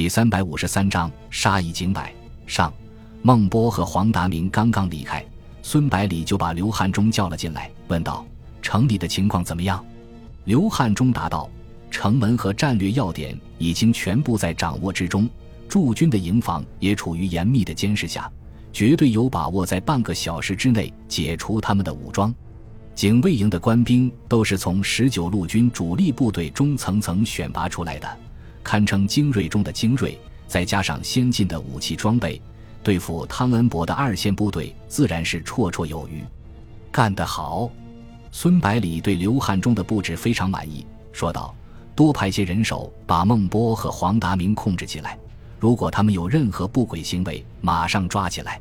第三百五十三章杀一儆百上。孟波和黄达明刚刚离开，孙百里就把刘汉中叫了进来，问道：“城里的情况怎么样？”刘汉中答道：“城门和战略要点已经全部在掌握之中，驻军的营房也处于严密的监视下，绝对有把握在半个小时之内解除他们的武装。警卫营的官兵都是从十九路军主力部队中层层选拔出来的，堪称精锐中的精锐，再加上先进的武器装备。”对付汤恩伯的二线部队自然是绰绰有余，干得好！孙百里对刘汉中的布置非常满意，说道：“多派些人手把孟波和黄达明控制起来，如果他们有任何不轨行为，马上抓起来。”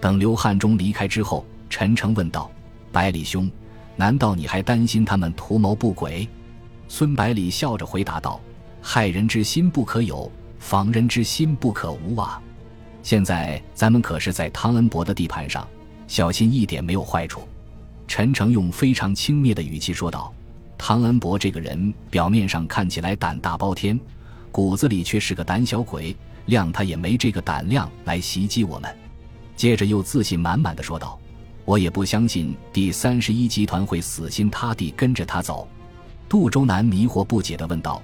等刘汉中离开之后，陈诚问道：“百里兄，难道你还担心他们图谋不轨？”孙百里笑着回答道：“害人之心不可有，防人之心不可无啊。”现在咱们可是在汤恩伯的地盘上，小心一点没有坏处。陈诚用非常轻蔑的语气说道：“汤恩伯这个人表面上看起来胆大包天，骨子里却是个胆小鬼，谅他也没这个胆量来袭击我们。”接着又自信满满的说道：“我也不相信第三十一集团会死心塌地跟着他走。”杜周南迷惑不解的问道：“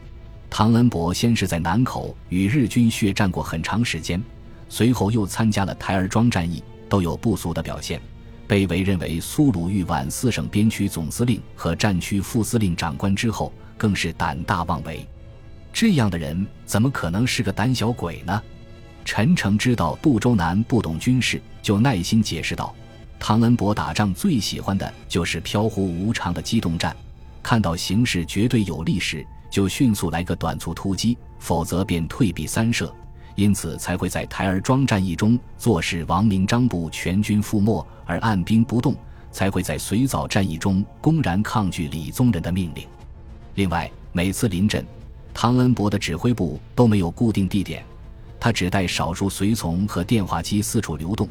唐恩伯先是在南口与日军血战过很长时间。”随后又参加了台儿庄战役，都有不俗的表现，被委任为苏鲁豫皖四省边区总司令和战区副司令长官之后，更是胆大妄为。这样的人怎么可能是个胆小鬼呢？陈诚知道杜周南不懂军事，就耐心解释道：“唐恩伯打仗最喜欢的就是飘忽无常的机动战，看到形势绝对有利时，就迅速来个短促突击，否则便退避三舍。”因此才会在台儿庄战役中坐视王明章部全军覆没而按兵不动，才会在随枣战役中公然抗拒李宗仁的命令。另外，每次临阵，汤恩伯的指挥部都没有固定地点，他只带少数随从和电话机四处流动。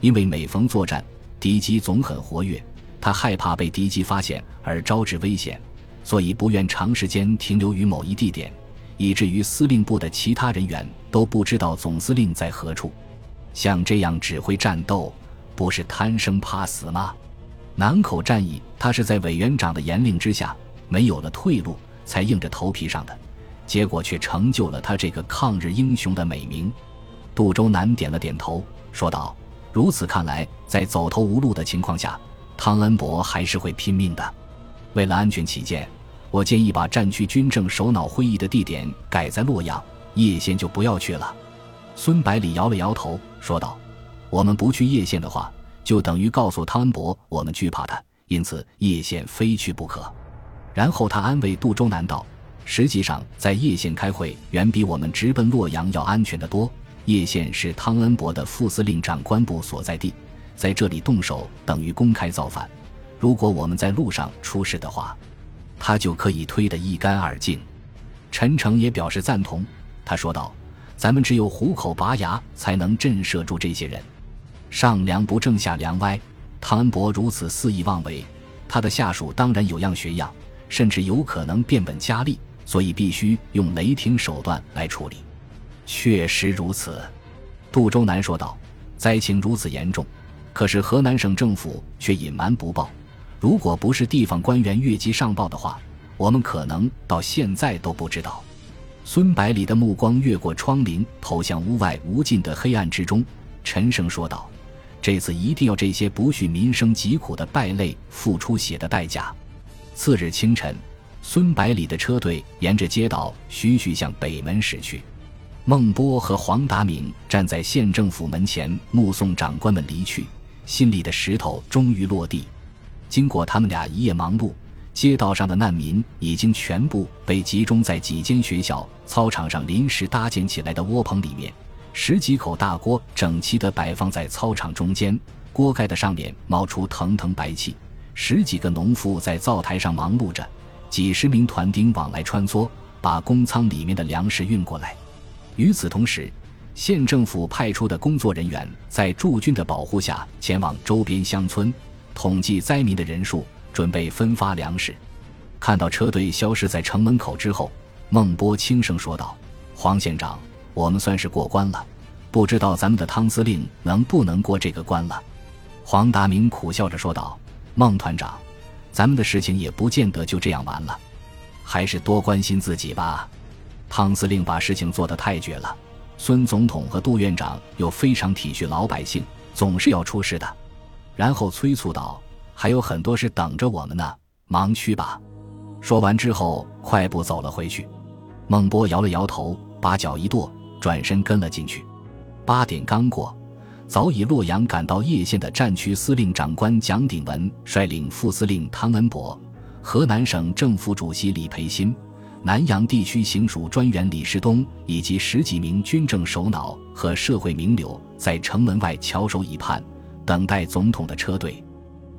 因为每逢作战，敌机总很活跃，他害怕被敌机发现而招致危险，所以不愿长时间停留于某一地点。以至于司令部的其他人员都不知道总司令在何处，像这样指挥战斗，不是贪生怕死吗？南口战役，他是在委员长的严令之下，没有了退路，才硬着头皮上的，结果却成就了他这个抗日英雄的美名。杜周南点了点头，说道：“如此看来，在走投无路的情况下，汤恩伯还是会拼命的。为了安全起见。”我建议把战区军政首脑会议的地点改在洛阳，叶县就不要去了。孙百里摇了摇头，说道：“我们不去叶县的话，就等于告诉汤恩伯我们惧怕他，因此叶县非去不可。”然后他安慰杜周南道：“实际上，在叶县开会远比我们直奔洛阳要安全得多。叶县是汤恩伯的副司令长官部所在地，在这里动手等于公开造反。如果我们在路上出事的话，”他就可以推得一干二净。陈诚也表示赞同，他说道：“咱们只有虎口拔牙，才能震慑住这些人。上梁不正下梁歪，汤恩伯如此肆意妄为，他的下属当然有样学样，甚至有可能变本加厉，所以必须用雷霆手段来处理。”确实如此，杜周南说道：“灾情如此严重，可是河南省政府却隐瞒不报。”如果不是地方官员越级上报的话，我们可能到现在都不知道。孙百里的目光越过窗棂，投向屋外无尽的黑暗之中，沉声说道：“这次一定要这些不恤民生疾苦的败类付出血的代价。”次日清晨，孙百里的车队沿着街道徐徐向北门驶去。孟波和黄达敏站在县政府门前，目送长官们离去，心里的石头终于落地。经过他们俩一夜忙碌，街道上的难民已经全部被集中在几间学校操场上临时搭建起来的窝棚里面。十几口大锅整齐地摆放在操场中间，锅盖的上面冒出腾腾白气。十几个农妇在灶台上忙碌着，几十名团丁往来穿梭，把工仓里面的粮食运过来。与此同时，县政府派出的工作人员在驻军的保护下前往周边乡村。统计灾民的人数，准备分发粮食。看到车队消失在城门口之后，孟波轻声说道：“黄县长，我们算是过关了，不知道咱们的汤司令能不能过这个关了。”黄达明苦笑着说道：“孟团长，咱们的事情也不见得就这样完了，还是多关心自己吧。”汤司令把事情做得太绝了，孙总统和杜院长又非常体恤老百姓，总是要出事的。然后催促道：“还有很多事等着我们呢，忙去吧。”说完之后，快步走了回去。孟波摇了摇头，把脚一跺，转身跟了进去。八点刚过，早已洛阳赶到叶县的战区司令长官蒋鼎文率领副司令汤恩伯、河南省政府主席李培新。南阳地区行署专员李世东以及十几名军政首脑和社会名流在城门外翘首以盼，等待总统的车队。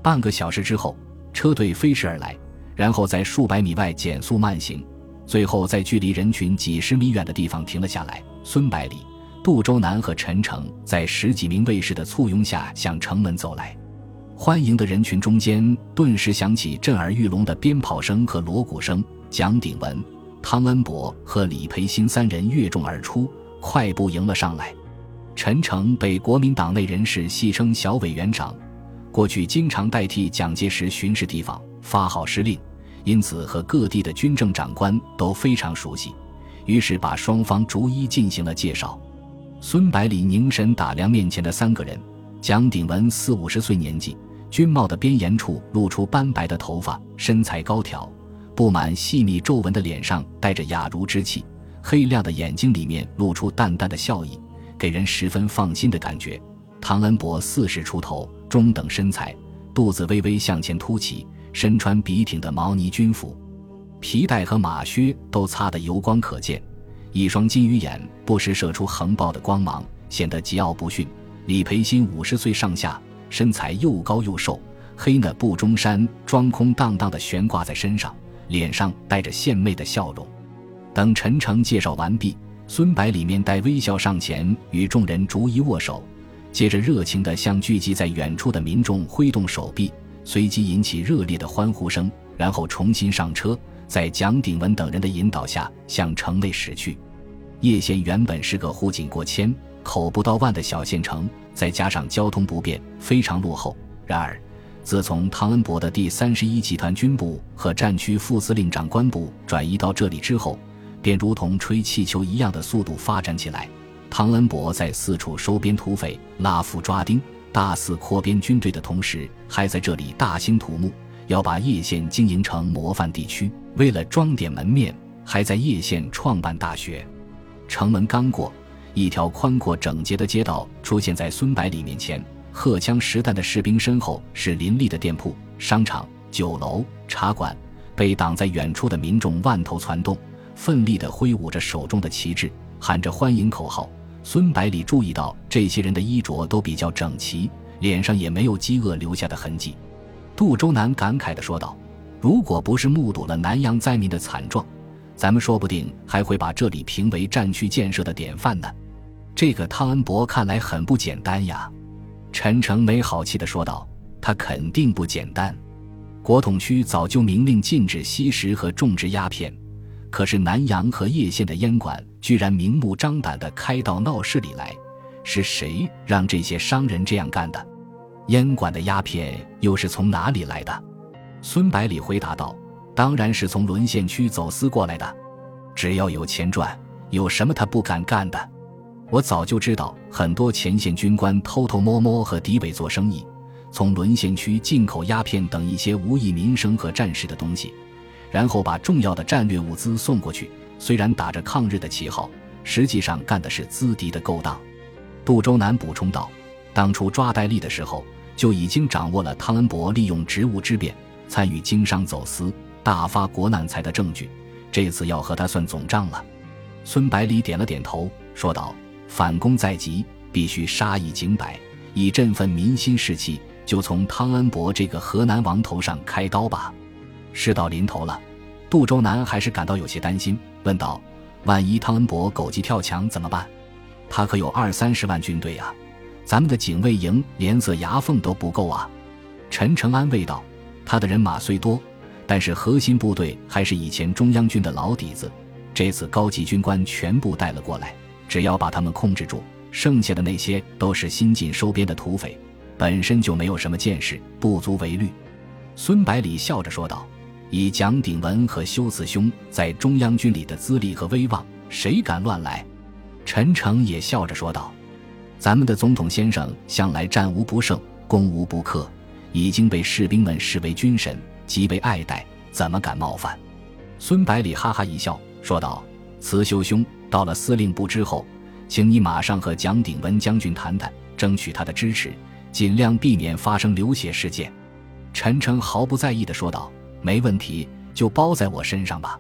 半个小时之后，车队飞驰而来，然后在数百米外减速慢行，最后在距离人群几十米远的地方停了下来。孙百里、杜周南和陈诚在十几名卫士的簇拥下向城门走来。欢迎的人群中间，顿时响起震耳欲聋的鞭炮声和锣鼓声。蒋鼎文、汤恩伯和李培新三人跃众而出，快步迎了上来。陈诚被国民党内人士戏称“小委员长”，过去经常代替蒋介石巡视地方、发号施令，因此和各地的军政长官都非常熟悉。于是把双方逐一进行了介绍。孙百里凝神打量面前的三个人：蒋鼎文四五十岁年纪，军帽的边沿处露出斑白的头发，身材高挑。布满细密皱纹的脸上带着雅茹之气，黑亮的眼睛里面露出淡淡的笑意，给人十分放心的感觉。唐恩伯四十出头，中等身材，肚子微微向前凸起，身穿笔挺的毛呢军服，皮带和马靴都擦得油光可见，一双金鱼眼不时射出横爆的光芒，显得桀骜不驯。李培新五十岁上下，身材又高又瘦，黑呢布中衫装空荡荡的悬挂在身上。脸上带着献媚的笑容。等陈诚介绍完毕，孙百里面带微笑上前与众人逐一握手，接着热情地向聚集在远处的民众挥动手臂，随即引起热烈的欢呼声。然后重新上车，在蒋鼎文等人的引导下向城内驶去。叶县原本是个户井过千、口不到万的小县城，再加上交通不便，非常落后。然而，自从汤恩伯的第三十一集团军部和战区副司令长官部转移到这里之后，便如同吹气球一样的速度发展起来。汤恩伯在四处收编土匪、拉夫抓丁、大肆扩编军队的同时，还在这里大兴土木，要把叶县经营成模范地区。为了装点门面，还在叶县创办大学。城门刚过，一条宽阔整洁的街道出现在孙百里面前。荷枪实弹的士兵身后是林立的店铺、商场、酒楼、茶馆，被挡在远处的民众万头攒动，奋力地挥舞着手中的旗帜，喊着欢迎口号。孙百里注意到这些人的衣着都比较整齐，脸上也没有饥饿留下的痕迹。杜周南感慨地说道：“如果不是目睹了南阳灾民的惨状，咱们说不定还会把这里评为战区建设的典范呢。这个汤恩伯看来很不简单呀。”陈诚没好气地说道：“他肯定不简单。国统区早就明令禁止吸食和种植鸦片，可是南阳和叶县的烟馆居然明目张胆地开到闹市里来，是谁让这些商人这样干的？烟馆的鸦片又是从哪里来的？”孙百里回答道：“当然是从沦陷区走私过来的。只要有钱赚，有什么他不敢干的？”我早就知道，很多前线军官偷偷摸摸和敌伪做生意，从沦陷区进口鸦片等一些无益民生和战事的东西，然后把重要的战略物资送过去。虽然打着抗日的旗号，实际上干的是资敌的勾当。杜周南补充道：“当初抓戴笠的时候，就已经掌握了汤恩伯利用职务之便参与经商走私、大发国难财的证据，这次要和他算总账了。”孙百里点了点头，说道。反攻在即，必须杀一儆百，以振奋民心士气。就从汤恩伯这个河南王头上开刀吧。事到临头了，杜周南还是感到有些担心，问道：“万一汤恩伯狗急跳墙怎么办？他可有二三十万军队啊，咱们的警卫营连色牙缝都不够啊。”陈诚安慰道：“他的人马虽多，但是核心部队还是以前中央军的老底子，这次高级军官全部带了过来。”只要把他们控制住，剩下的那些都是新近收编的土匪，本身就没有什么见识，不足为虑。”孙百里笑着说道：“以蒋鼎文和修慈兄在中央军里的资历和威望，谁敢乱来？”陈诚也笑着说道：“咱们的总统先生向来战无不胜，攻无不克，已经被士兵们视为军神，极为爱戴，怎么敢冒犯？”孙百里哈哈一笑，说道：“慈修兄到了司令部之后，请你马上和蒋鼎文将军谈谈，争取他的支持，尽量避免发生流血事件。”陈诚毫不在意地说道：“没问题，就包在我身上吧。”